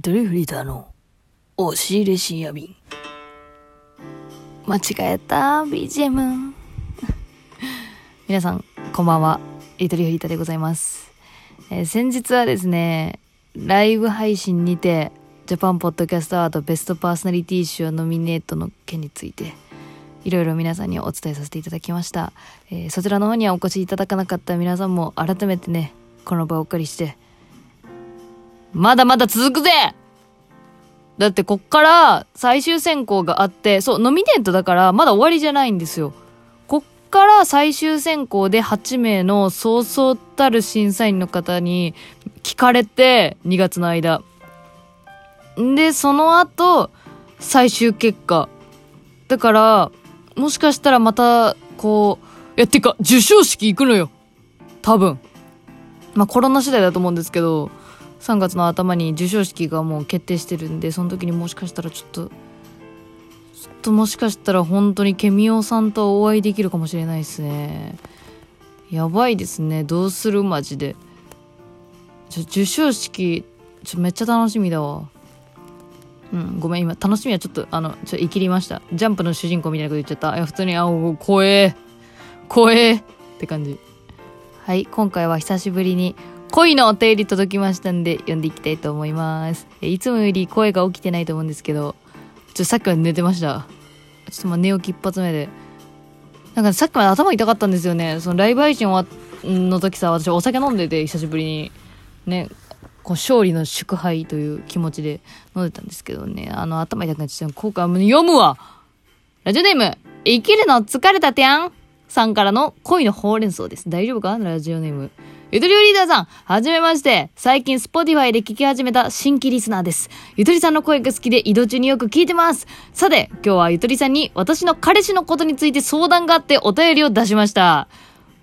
ドリフリーターの押し入れ深夜便。間違えた、BGM。皆さん、こんばんは。リトリフリーターでございます。えー先日はですね、ライブ配信にて、ジャパンポッドキャストアワードベストパーソナリティ賞ノミネートの件について、いろいろ皆さんにお伝えさせていただきました。えーそちらの方にはお越しいただかなかった皆さんも改めてね、この場をお借りして、まだまだ続くぜだってこっから最終選考があって、そう、ノミネートだからまだ終わりじゃないんですよ。こっから最終選考で8名のそうそうたる審査員の方に聞かれて、2月の間。で、その後、最終結果。だから、もしかしたらまた、こう、いや、てか、授賞式行くのよ。多分。まあコロナ次第だと思うんですけど、3月の頭に授賞式がもう決定してるんでその時にもしかしたらちょっとちょっともしかしたら本当にケミオさんとお会いできるかもしれないですね。やばいですね。どうするマジで。ちょ授賞式ちょめっちゃ楽しみだわ。うんごめん今楽しみはちょっとあのちょ言い切りました。ジャンプの主人公みたいなこと言っちゃった。いや普通にあお怖え。怖え。って感じ。はい、今回は久しぶりに恋のお便り届きましたんで読んでいきたいと思います。いつもより声が起きてないと思うんですけど、ちょっとさっきまで寝てました。ちょっとまあ寝起き一発目で。なんかさっきまで頭痛かったんですよね。そのライブ配信終わの時さ、私お酒飲んでて久しぶりに。ね、こう勝利の祝杯という気持ちで飲んでたんですけどね、あの頭痛くなっちゃって、後悔もう読むわラジオネーム、生きるの疲れたてやんさんからの恋のほうれん草です。大丈夫か？ラジオネーム。ゆとりリーダーさん、はじめまして。最近、 Spotify で聞き始めた新規リスナーです。ゆとりさんの声が好きで移動中によく聞いてます。さて、今日はゆとりさんに私の彼氏のことについて相談があってお便りを出しました。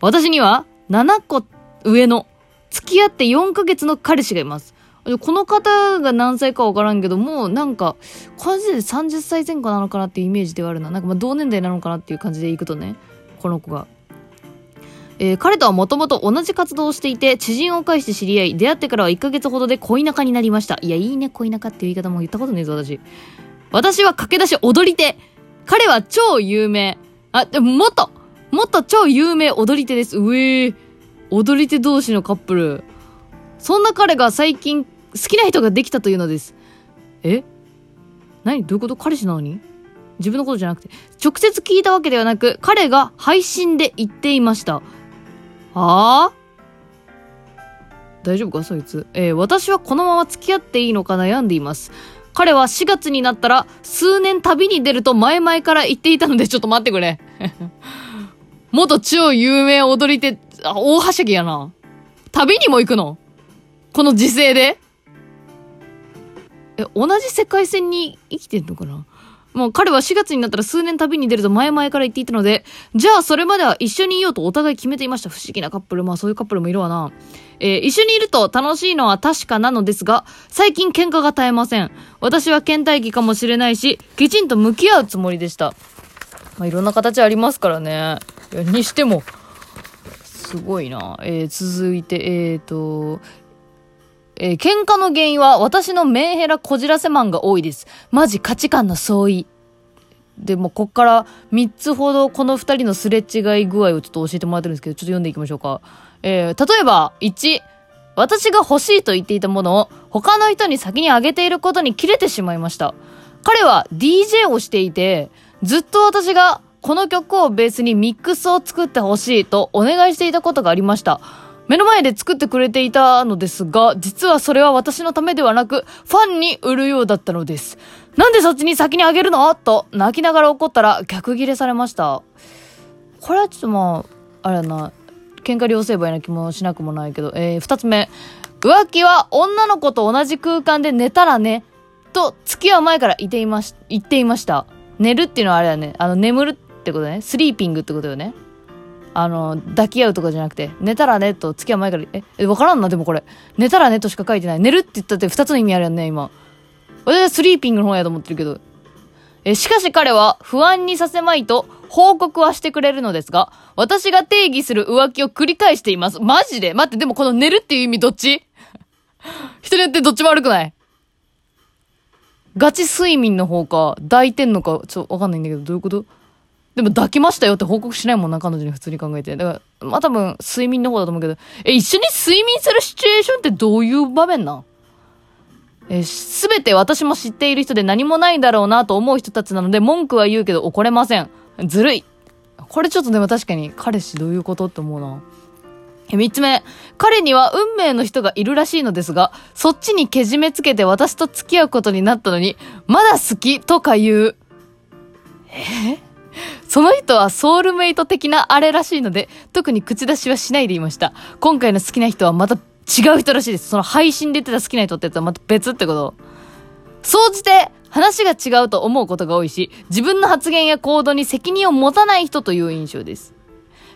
私には7個上の付き合って4ヶ月の彼氏がいます。この方が何歳かわからんけどもなんか、この時点で30歳前後なのかなっていうイメージではあるな。なんかま同年代なのかなっていう感じでいくとね。この子が。えー彼とはもともと同じ活動をしていて、知人を介して知り合い、出会ってからは1ヶ月ほどで恋仲になりました。いや、いいね、恋仲っていう言い方も言ったことねえぞ、私。私は駆け出し踊り手。彼は超有名。あ、でももっともっと超有名踊り手です。うえー。踊り手同士のカップル。そんな彼が最近好きな人ができたというのです。え？何？どういうこと？彼氏なのに？自分のことじゃなくて。直接聞いたわけではなく、彼が配信で言っていました。はあ？大丈夫か？そいつ。えー私はこのまま付き合っていいのか悩んでいます。彼は4月になったら数年旅に出ると前々から言っていたのでちょっと待ってくれ。元超有名踊り手、あ、大はしゃぎやな。旅にも行くの？この時勢で？え、同じ世界線に生きてんのかな？もう彼は4月になったら数年旅に出ると前々から言っていたので、じゃあそれまでは一緒にいようとお互い決めていました。不思議なカップル。まあそういうカップルもいるわな。えー一緒にいると楽しいのは確かなのですが、最近喧嘩が絶えません。私は倦怠期かもしれないし、きちんと向き合うつもりでした。まあいろんな形ありますからね。にしても、すごいな。えー続いて、えーと、えー喧嘩の原因は私のメンヘラこじらせマンが多いです。マジ価値観の相違。でも、こっから3つほどこの2人のすれ違い具合をちょっと教えてもらってるんですけど、ちょっと読んでいきましょうか。えー例えば、1、私が欲しいと言っていたものを他の人に先にあげていることに切れてしまいました。彼は DJ をしていて、ずっと私がこの曲をベースにミックスを作ってほしいとお願いしていたことがありました。目の前で作ってくれていたのですが、実はそれは私のためではなく、ファンに売るようだったのです。なんでそっちに先にあげるの？と泣きながら怒ったら逆ギレされました。これはちょっとまあ、あれやな、喧嘩両成敗な気もしなくもないけど、えー、二つ目。浮気は女の子と同じ空間で寝たらね、と付き合う前から言っていまし、言っていました。寝るっていうのはあれだね。あの、眠るってことね。スリーピングってことよね。あの、抱き合うとかじゃなくて、寝たらねと付き合う前から、え、え、わからんな、でもこれ。寝たらねとしか書いてない。寝るって言ったって二つの意味あるよね、今。私はスリーピングの方やと思ってるけど。え、しかし彼は不安にさせまいと報告はしてくれるのですが、私が定義する浮気を繰り返しています。マジで？待って、でもこの寝るっていう意味どっち？人によってどっちも悪くないガチ睡眠の方か、抱いてんのか、ちょっと、わかんないんだけど、どういうこと？でも抱きましたよって報告しないもんな、彼女に普通に考えて。だから、まあ多分、睡眠の方だと思うけど、え、一緒に睡眠するシチュエーションってどういう場面なんえすべて私も知っている人で何もないだろうなと思う人たちなので、文句は言うけど怒れません。ずるい。これちょっとでも確かに、彼氏どういうことって思うな。三つ目、彼には運命の人がいるらしいのですが、そっちにけじめつけて私と付き合うことになったのに、まだ好きとか言う。え？その人はソウルメイト的なあれらしいので、特に口出しはしないでいました。今回の好きな人はまた違う人らしいです。その配信で言ってた好きな人ってやつはまた別ってこと。総じて、話が違うと思うことが多いし、自分の発言や行動に責任を持たない人という印象です。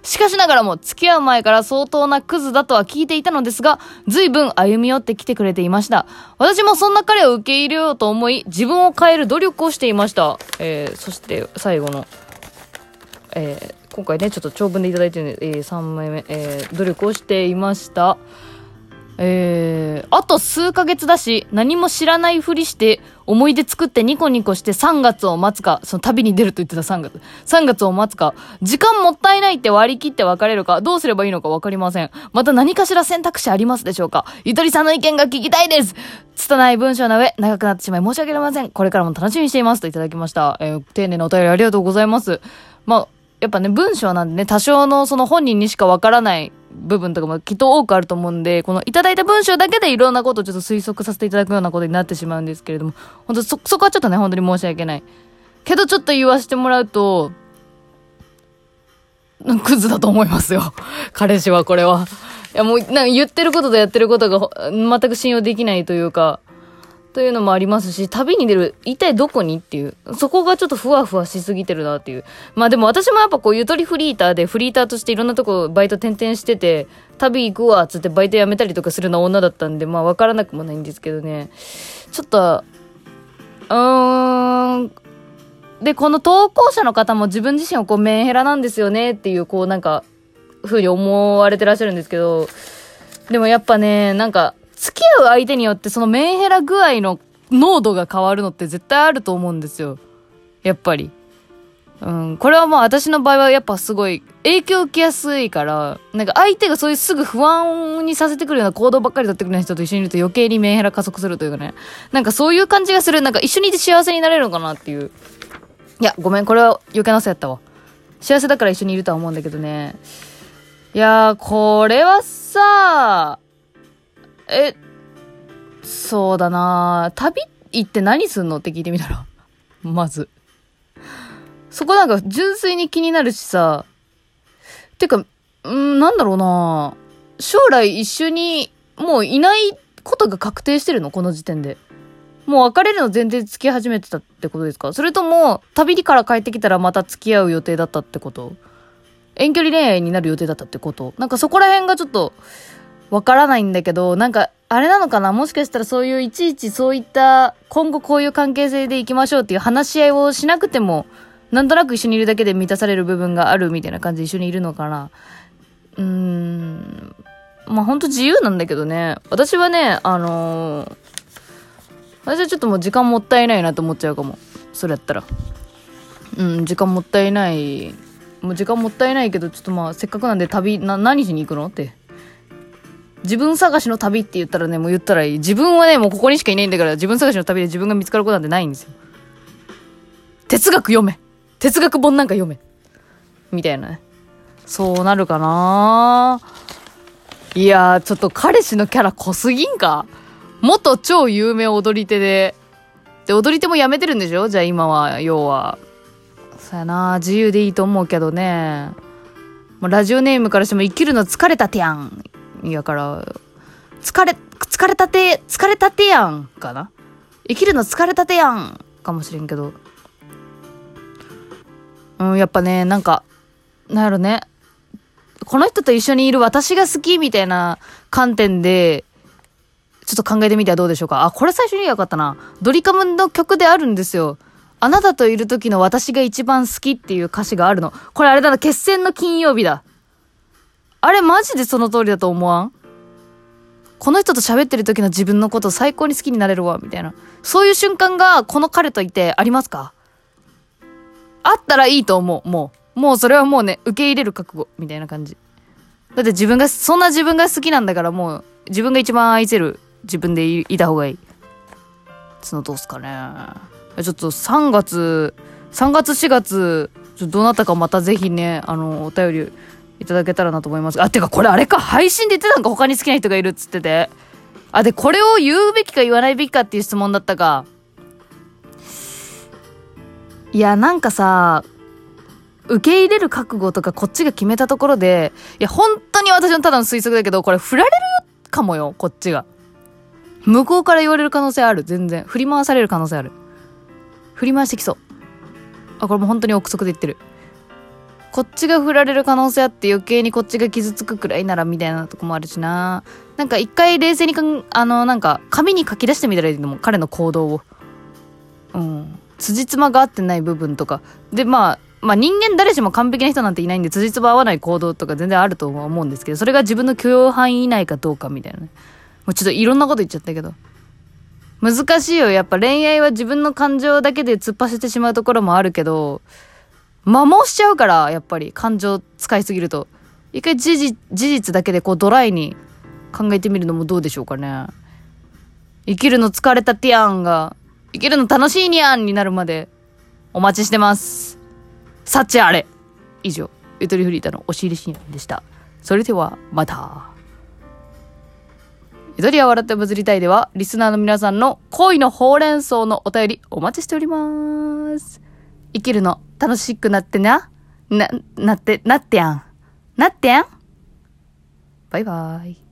しかしながらも付き合う前から相当なクズだとは聞いていたのですが、随分歩み寄ってきてくれていました。私もそんな彼を受け入れようと思い、自分を変える努力をしていました。えー、そして最後の、えー、今回ね、ちょっと長文でいただいてるんで、えー、3枚目、えー、努力をしていました。えー、あと数ヶ月だし、何も知らないふりして、思い出作ってニコニコして3月を待つか、その旅に出ると言ってた3月。3月を待つか、時間もったいないって割り切って別れるか、どうすればいいのかわかりません。また何かしら選択肢ありますでしょうかゆとりさんの意見が聞きたいです拙い文章の上、長くなってしまい申し訳ありません。これからも楽しみにしています。といただきました。えー、丁寧なお便りありがとうございます。まあ、やっぱね、文章なんでね、多少のその本人にしかわからない部分とかもきっと多くあると思うんで、このいただいた文章だけでいろんなことをちょっと推測させていただくようなことになってしまうんですけれども、本当そ、そこはちょっとね、本当に申し訳ない。けどちょっと言わせてもらうと、クズだと思いますよ。彼氏はこれは。いやもう、なんか言ってることとやってることが全く信用できないというか、というのもありますし、旅に出る、一体どこにっていう、そこがちょっとふわふわしすぎてるなっていう。まあでも私もやっぱこう、ゆとりフリーターで、フリーターとしていろんなとこバイト転々してて、旅行くわ、つってバイト辞めたりとかするような女だったんで、まあわからなくもないんですけどね。ちょっと、うーん、で、この投稿者の方も自分自身をこうメンヘラなんですよねっていう、こうなんか、風に思われてらっしゃるんですけど、でもやっぱね、なんか、付き合う相手によってそのメンヘラ具合の濃度が変わるのって絶対あると思うんですよ。やっぱり。うん、これはもう私の場合はやっぱすごい影響受けやすいから、なんか相手がそういうすぐ不安にさせてくるような行動ばっかり取ってくるような人と一緒にいると余計にメンヘラ加速するというかね。なんかそういう感じがする。なんか一緒にいて幸せになれるのかなっていう。いや、ごめん、これは余計なさやったわ。幸せだから一緒にいるとは思うんだけどね。いやー、これはさ、え、そうだな旅行って何すんの？って聞いてみたら。まず。そこなんか純粋に気になるしさ。てか、んなんだろうな将来一緒にもういないことが確定してるの？この時点で。もう別れるの全然付き始めてたってことですか？それとも、旅から帰ってきたらまた付き合う予定だったってこと？遠距離恋愛になる予定だったってこと？なんかそこら辺がちょっと、わからないんだけど、なんか、あれなのかな？もしかしたらそういういちいちそういった今後こういう関係性でいきましょうっていう話し合いをしなくても、なんとなく一緒にいるだけで満たされる部分があるみたいな感じで一緒にいるのかな？うーん。まあほんと自由なんだけどね。私はね、あのー、私はちょっともう時間もったいないなと思っちゃうかも。それやったら。うん、時間もったいない。もう時間もったいないけど、ちょっとまあせっかくなんで旅、な、何しに行くの？って。自分探しの旅って言ったらね、もう言ったらいい。自分はね、もうここにしかいないんだから、自分探しの旅で自分が見つかることなんてないんですよ。哲学読め哲学本なんか読めみたいなね。そうなるかないやー、ちょっと彼氏のキャラ濃すぎんか元超有名踊り手で。で、踊り手もやめてるんでしょ？じゃあ今は、要は。そやな自由でいいと思うけどね。もうラジオネームからしても生きるの疲れたてやん。やから、疲れ、疲れたて、疲れたてやんかな生きるの疲れたてやんかもしれんけど。うん、やっぱね、なんか、なんやろね。この人と一緒にいる私が好きみたいな観点で、ちょっと考えてみてはどうでしょうか。あ、これ最初に言えばよかったな。ドリカムの曲であるんですよ。あなたといる時の私が一番好きっていう歌詞があるの。これあれだな、決戦の金曜日だ。あれマジでその通りだと思わん？この人と喋ってる時の自分のこと最高に好きになれるわ、みたいな。そういう瞬間がこの彼といてありますか？あったらいいと思う、もう。もうそれはもうね、受け入れる覚悟、みたいな感じ。だって自分が、そんな自分が好きなんだからもう、自分が一番愛せる自分でいた方がいい。つのどうすかね。ちょっと3月、3月4月、どうなったかまたぜひね、あの、お便りいただけたらなと思います。あ、てかこれあれか、配信で言ってたんか他に好きな人がいるっつってて。あ、で、これを言うべきか言わないべきかっていう質問だったか。いや、なんかさ、受け入れる覚悟とかこっちが決めたところで、いや、本当に私のただの推測だけど、これ振られるかもよ、こっちが。向こうから言われる可能性ある、全然。振り回される可能性ある。振り回してきそう。あ、これも本当に憶測で言ってる。こっちが振られる可能性あって余計にこっちが傷つくくらいならみたいなとこもあるしな。なんか一回冷静にかん、あの、なんか紙に書き出してみたらいいのも彼の行動を。うん。辻褄が合ってない部分とか。で、まあ、まあ人間誰しも完璧な人なんていないんで、辻褄合わない行動とか全然あると思うんですけど、それが自分の許容範囲以内かどうかみたいなね。もうちょっといろんなこと言っちゃったけど。難しいよ。やっぱ恋愛は自分の感情だけで突っ走ってしまうところもあるけど、摩耗しちゃうから、やっぱり感情使いすぎると。一回事実、事実だけでこうドライに考えてみるのもどうでしょうかね。生きるの疲れたティアンが、生きるの楽しいニャンになるまでお待ちしてます。幸あれ以上、ゆとりフリータの押し入れ深夜でした。それでは、また。ゆとりは笑ってバズりたいでは、リスナーの皆さんの恋のほうれん草のお便りお待ちしております。生きるの楽しくなってな。な、なって、なってやん。なってやん。バイバーイ。